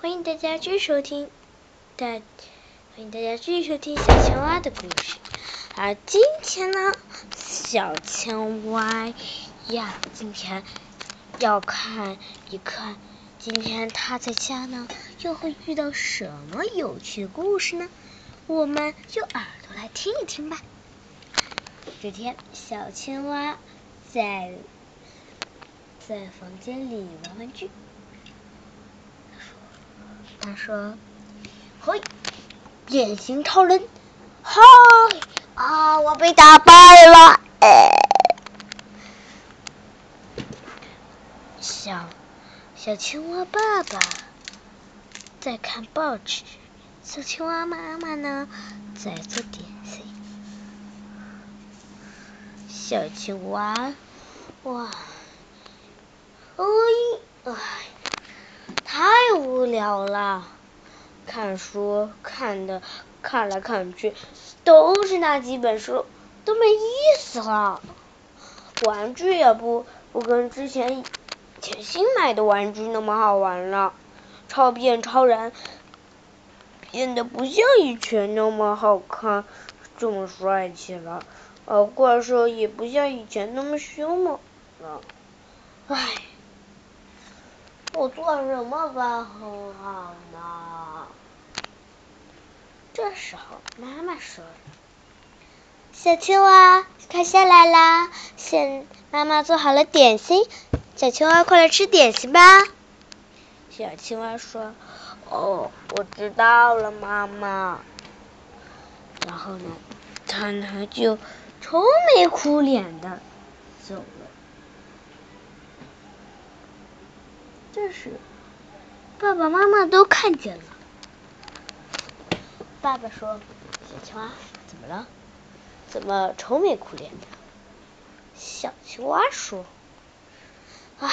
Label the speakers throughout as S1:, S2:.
S1: 欢迎大家继续收听，大欢迎大家继续收听小青蛙的故事。而今天呢，小青蛙呀，今天要看一看，今天他在家呢，又会遇到什么有趣的故事呢？我们用耳朵来听一听吧。这天，小青蛙在在房间里玩玩具。他说：“嘿，变形超人，嗨啊！我被打败了。”小小青蛙爸爸在看报纸，小青蛙妈妈呢在做点心。小青蛙，哇，哎，哎。了，看书看的看来看去都是那几本书，都没意思了。玩具也不不跟之前前新买的玩具那么好玩了。超变超人变得不像以前那么好看，这么帅气了。而，怪兽也不像以前那么凶猛了。唉。我做什么饭很好呢？这时候，妈妈说：“小青蛙，快下来啦！现妈妈做好了点心，小青蛙，快来吃点心吧。”小青蛙说：“哦，我知道了，妈妈。”然后呢，他呢就愁眉苦脸的走这时，爸爸妈妈都看见了。爸爸说：“小青蛙，怎么了？怎么愁眉苦脸的？”小青蛙说：“哎，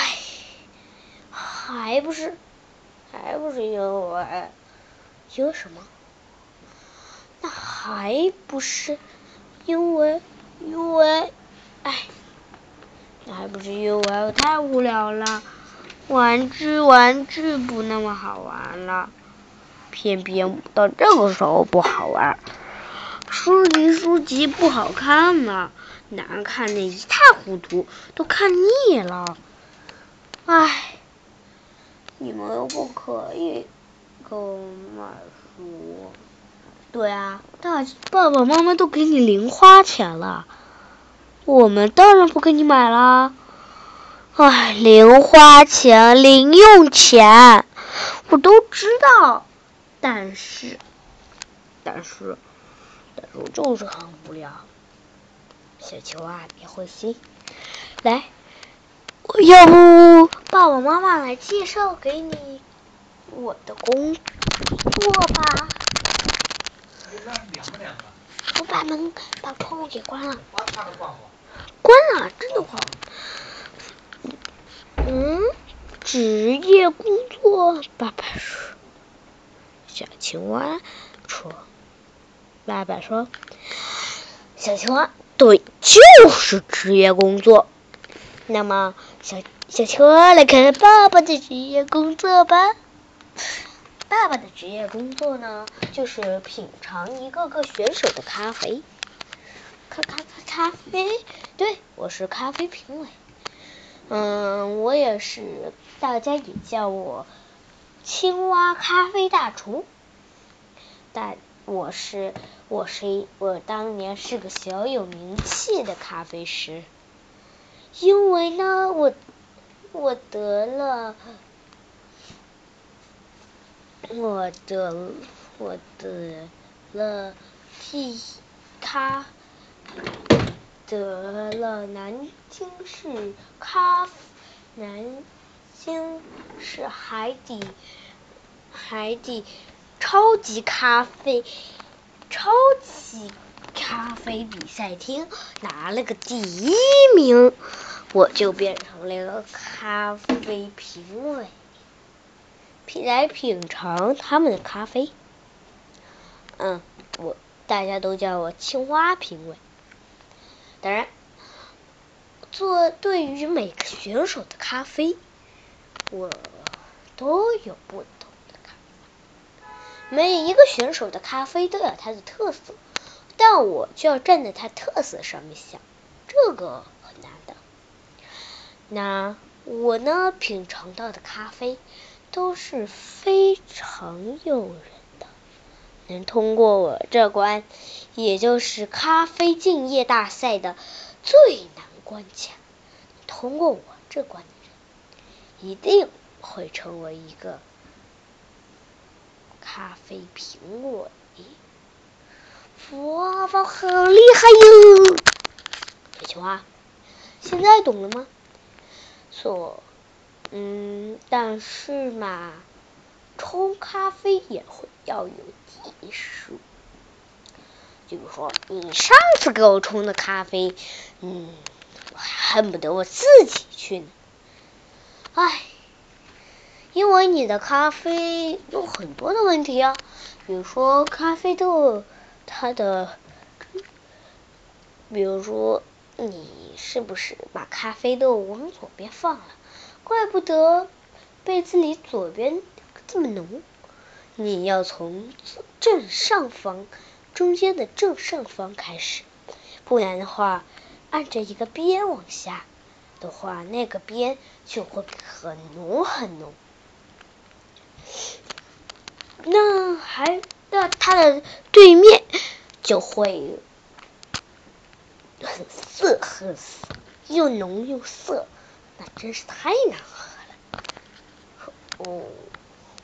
S1: 还不是，还不是因为，因为什么？那还不是因为，因为，哎，那还不是因为我太无聊了。”玩具玩具不那么好玩了，偏偏到这个时候不好玩。书籍书籍不好看了，难看的一塌糊涂，都看腻了。唉，你们又不可以给我买书。对啊，大爸爸妈妈都给你零花钱了，我们当然不给你买啦。唉，零花钱、零用钱，我都知道，但是，但是，但是我就是很无聊。小球啊，别灰心，来，要不爸爸妈妈来介绍给你我的工作吧？我把门把窗户给关了。关了，真的关了。职业工作，爸爸说。小青蛙说：“爸爸说，小青蛙对，就是职业工作。那么，小小青蛙来看爸爸的职业工作吧。爸爸的职业工作呢，就是品尝一个个选手的咖啡。咖咖咖咖啡，对，我是咖啡评委。”嗯，我也是，大家也叫我青蛙咖啡大厨。但我是，我是，我当年是个小有名气的咖啡师，因为呢，我我得了，我得我得了第咖。得了南京市咖，南京市海底海底超级咖啡超级咖啡比赛厅拿了个第一名，我就变成了一个咖啡评委，品来品尝他们的咖啡。嗯，我大家都叫我青蛙评委。当然，做对于每个选手的咖啡，我都有不同的看法每一个选手的咖啡都有它的特色，但我就要站在它特色上面想，这个很难的。那我呢，品尝到的咖啡都是非常诱人，能通过我这关，也就是咖啡敬业大赛的最难关卡，通过我这关的人，一定会成为一个。咖啡评委，哇，哇，好厉害哟！小青蛙现在懂了吗？错，嗯，但是嘛，冲咖啡也会要有技术。就比如说，你上次给我冲的咖啡，嗯，我恨不得我自己去呢。唉。因为你的咖啡有很多的问题啊，比如说咖啡豆它的，比如说你是不是把咖啡豆往左边放了？怪不得杯子里左边这么浓。你要从正上方中间的正上方开始，不然的话，按着一个边往下的话，那个边就会很浓很浓。那还那它的对面就会很涩很涩，又浓又涩，那真是太难喝了。哦，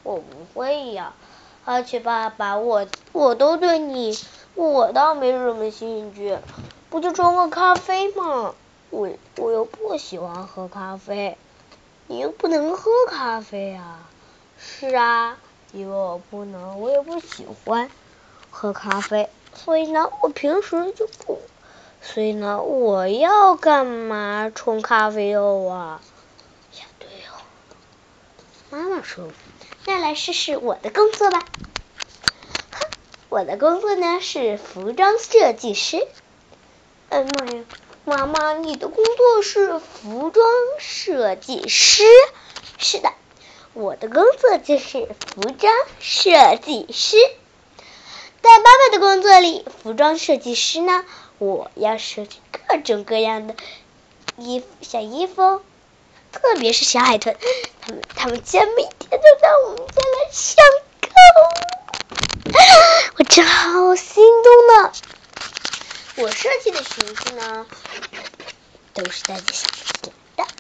S1: 我不会呀，而且爸爸，我我都对你，我倒没什么兴趣，不就冲个咖啡吗？我我又不喜欢喝咖啡，你又不能喝咖啡啊。是啊。因为我不能，我也不喜欢喝咖啡，所以呢，我平时就不。所以呢，我要干嘛冲咖啡豆啊？妈妈说，那来试试我的工作吧。哼，我的工作呢是服装设计师。哎妈呀，妈妈，你的工作是服装设计师？是的。我的工作就是服装设计师，在爸爸的工作里，服装设计师呢，我要设计各种各样的衣服，小衣服，特别是小海豚，他们他们家每天都到我们家来上课，我真好心动呢。我设计的裙子呢，都是大家想要的，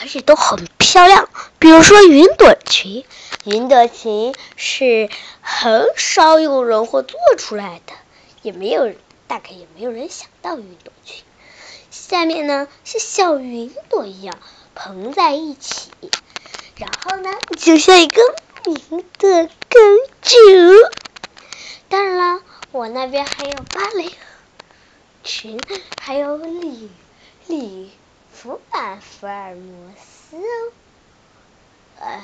S1: 而且都很漂亮。比如说云朵裙，云朵裙是很少有人会做出来的，也没有大概也没有人想到云朵裙。下面呢是小云朵一样蓬在一起，然后呢就像一个明的公主。当然了，我那边还有芭蕾裙，还有礼礼服版福尔摩斯哦。呃，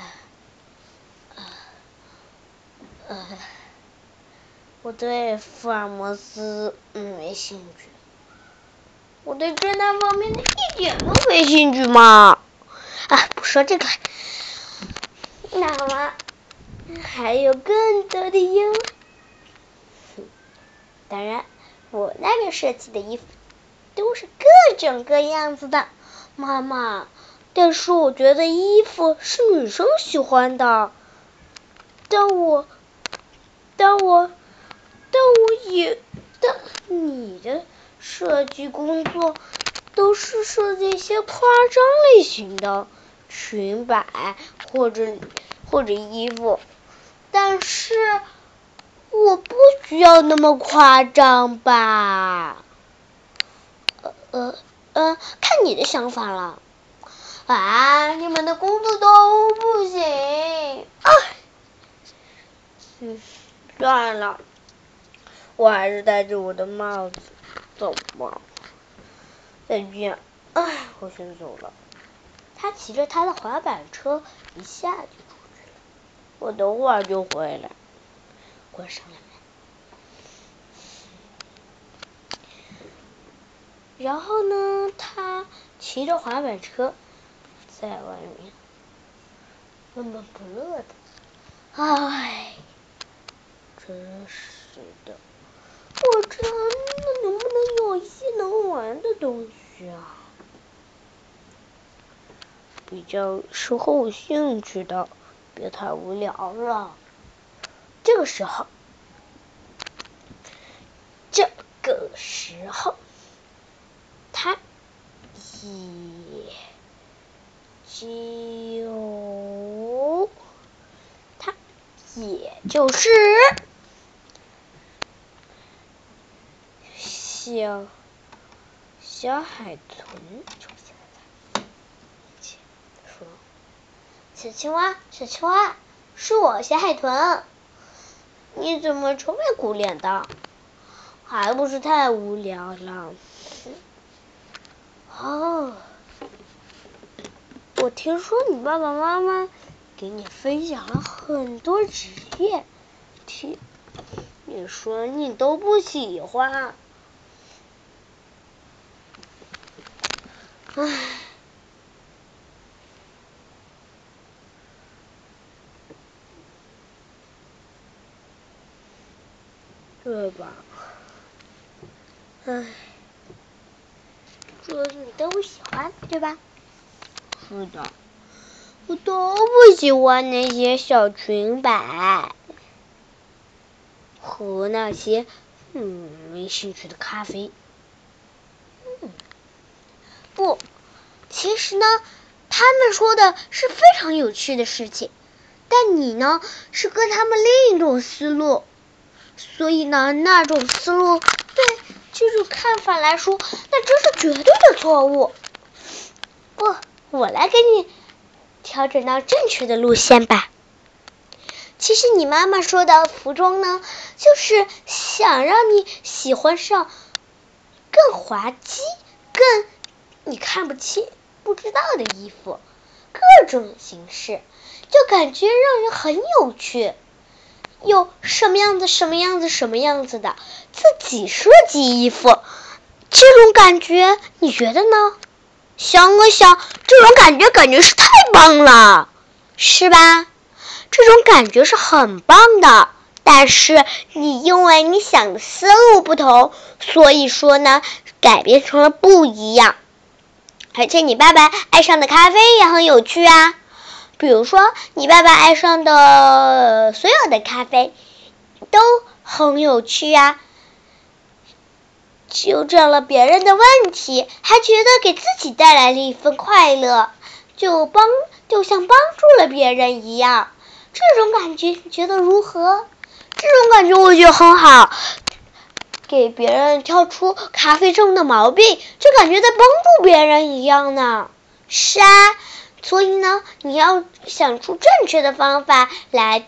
S1: 呃，我对福尔摩斯没兴趣，我对侦探方面的一点都没兴趣嘛。啊，不说这个，那么还有更多的哟。当然，我那边设计的衣服都是各种各样子的，妈妈。但是我觉得衣服是女生喜欢的，但我，但我，但我也，但你的设计工作都是设计一些夸张类型的裙摆或者或者衣服，但是我不需要那么夸张吧？呃呃呃，看你的想法了。啊！你们的工作都不行。嗯，算了，我还是戴着我的帽子走吧。再见。哎，我先走了。他骑着他的滑板车一下就出去了。我等会儿就回来。关上了门。然后呢，他骑着滑板车。在外面闷闷不乐的，哎，真是的，我真的能不能有一些能玩的东西啊？比较适合我兴趣的，别太无聊了。这个时候，这个时候，他也就他也就是小小海豚出现了。说，小青蛙，小青蛙，是我小海豚。你怎么愁眉苦脸的？还不是太无聊了。哦，我听说你爸爸妈妈给你分享了很多职业，听你说你都不喜欢。唉。对吧？唉，这你都不喜欢，对吧？是的，我都不喜欢那些小裙摆和那些嗯没兴趣的咖啡。不，其实呢，他们说的是非常有趣的事情，但你呢是跟他们另一种思路。所以呢，那种思路对这种看法来说，那真是绝对的错误。不，我来给你调整到正确的路线吧。其实你妈妈说的服装呢，就是想让你喜欢上更滑稽、更你看不清、不知道的衣服，各种形式，就感觉让人很有趣。有什么样子、什么样子、什么样子的，自己设计衣服，这种感觉你觉得呢？想了想，这种感觉感觉是太棒了，是吧？这种感觉是很棒的，但是你因为你想的思路不同，所以说呢，改变成了不一样。而且你爸爸爱上的咖啡也很有趣啊。比如说，你爸爸爱上的所有的咖啡都很有趣啊，纠正了别人的问题，还觉得给自己带来了一份快乐，就帮就像帮助了别人一样。这种感觉你觉得如何？这种感觉我觉得很好，给别人挑出咖啡中的毛病，就感觉在帮助别人一样呢。是啊。所以呢，你要想出正确的方法来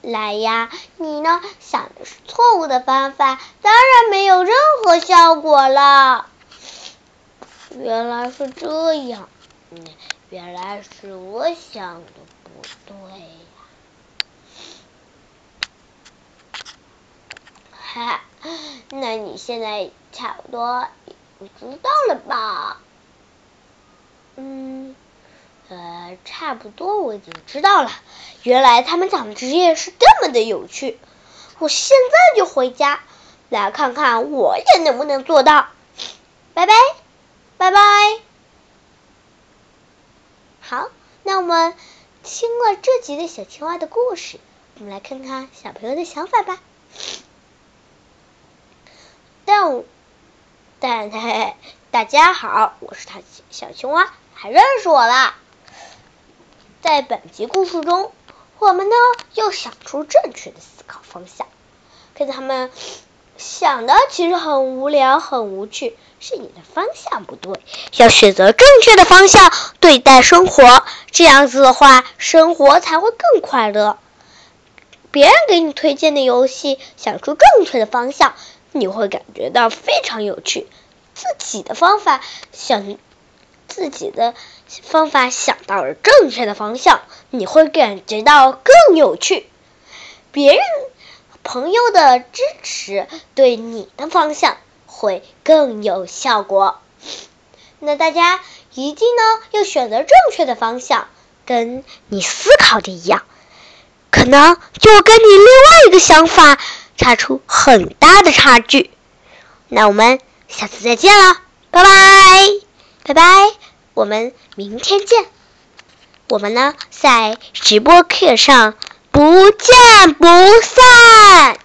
S1: 来呀。你呢想的是错误的方法，当然没有任何效果了。原来是这样，原来是我想的不对呀。哈，那你现在差不多知道了吧？嗯。呃，差不多我已经知道了。原来他们讲的职业是这么的有趣。我现在就回家来看看我也能不能做到。拜拜，拜拜。好，那我们听了这集的小青蛙的故事，我们来看看小朋友的想法吧。但但 大家好，我是他小青蛙，还认识我啦。在本集故事中，我们呢要想出正确的思考方向。可他们想的其实很无聊、很无趣，是你的方向不对。要选择正确的方向对待生活，这样子的话，生活才会更快乐。别人给你推荐的游戏，想出正确的方向，你会感觉到非常有趣。自己的方法想。自己的方法想到了正确的方向，你会感觉到更有趣。别人朋友的支持对你的方向会更有效果。那大家一定呢要选择正确的方向，跟你思考的一样，可能就跟你另外一个想法差出很大的差距。那我们下次再见了，拜拜，拜拜，我们明天见。我们呢，在直播课上不见不散。